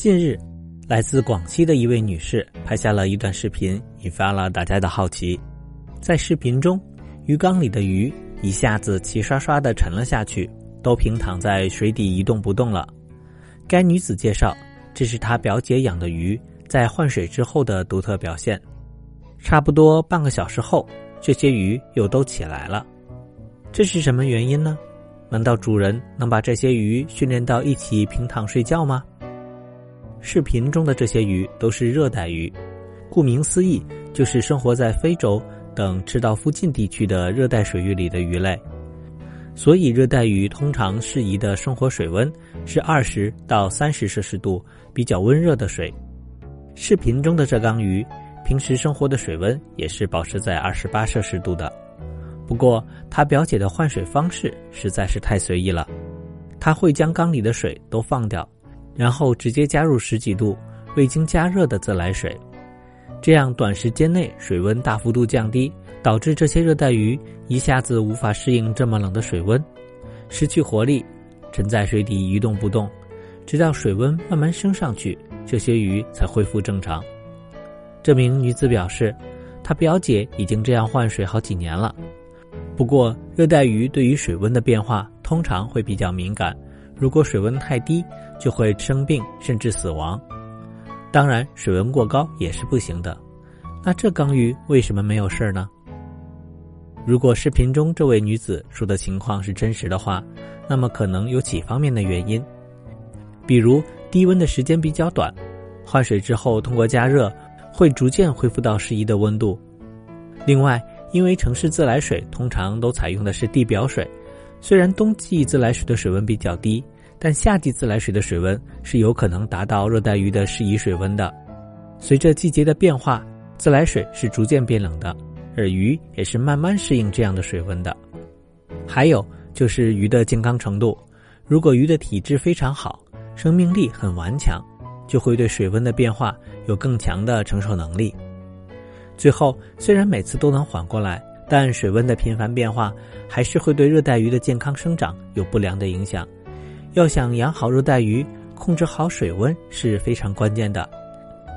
近日，来自广西的一位女士拍下了一段视频，引发了大家的好奇。在视频中，鱼缸里的鱼一下子齐刷刷的沉了下去，都平躺在水底一动不动了。该女子介绍，这是她表姐养的鱼在换水之后的独特表现。差不多半个小时后，这些鱼又都起来了。这是什么原因呢？难道主人能把这些鱼训练到一起平躺睡觉吗？视频中的这些鱼都是热带鱼，顾名思义，就是生活在非洲等赤道附近地区的热带水域里的鱼类。所以，热带鱼通常适宜的生活水温是二十到三十摄氏度，比较温热的水。视频中的这缸鱼，平时生活的水温也是保持在二十八摄氏度的。不过，他表姐的换水方式实在是太随意了。他会将缸里的水都放掉，然后直接加入十几度未经加热的自来水，这样短时间内水温大幅度降低，导致这些热带鱼一下子无法适应这么冷的水温，失去活力，沉在水底一动不动，直到水温慢慢升上去，这些鱼才恢复正常。这名女子表示，她表姐已经这样换水好几年了。不过，热带鱼对于水温的变化通常会比较敏感，如果水温太低，就会生病甚至死亡。当然，水温过高也是不行的。那这缸鱼为什么没有事儿呢？如果视频中这位女子说的情况是真实的话，那么可能有几方面的原因，比如低温的时间比较短，换水之后通过加热会逐渐恢复到适宜的温度。另外，因为城市自来水通常都采用的是地表水，虽然冬季自来水的水温比较低，但夏季自来水的水温是有可能达到热带鱼的适宜水温的。随着季节的变化，自来水是逐渐变冷的，而鱼也是慢慢适应这样的水温的。还有就是鱼的健康程度，如果鱼的体质非常好，生命力很顽强，就会对水温的变化有更强的承受能力。最后，虽然每次都能缓过来，但水温的频繁变化还是会对热带鱼的健康生长有不良的影响。要想养好热带鱼，控制好水温是非常关键的。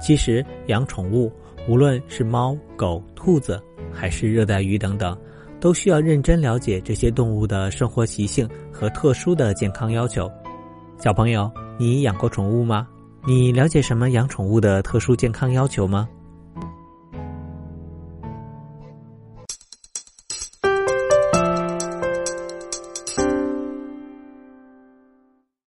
其实养宠物，无论是猫、狗、兔子，还是热带鱼等等，都需要认真了解这些动物的生活习性和特殊的健康要求。小朋友，你养过宠物吗？你了解什么养宠物的特殊健康要求吗？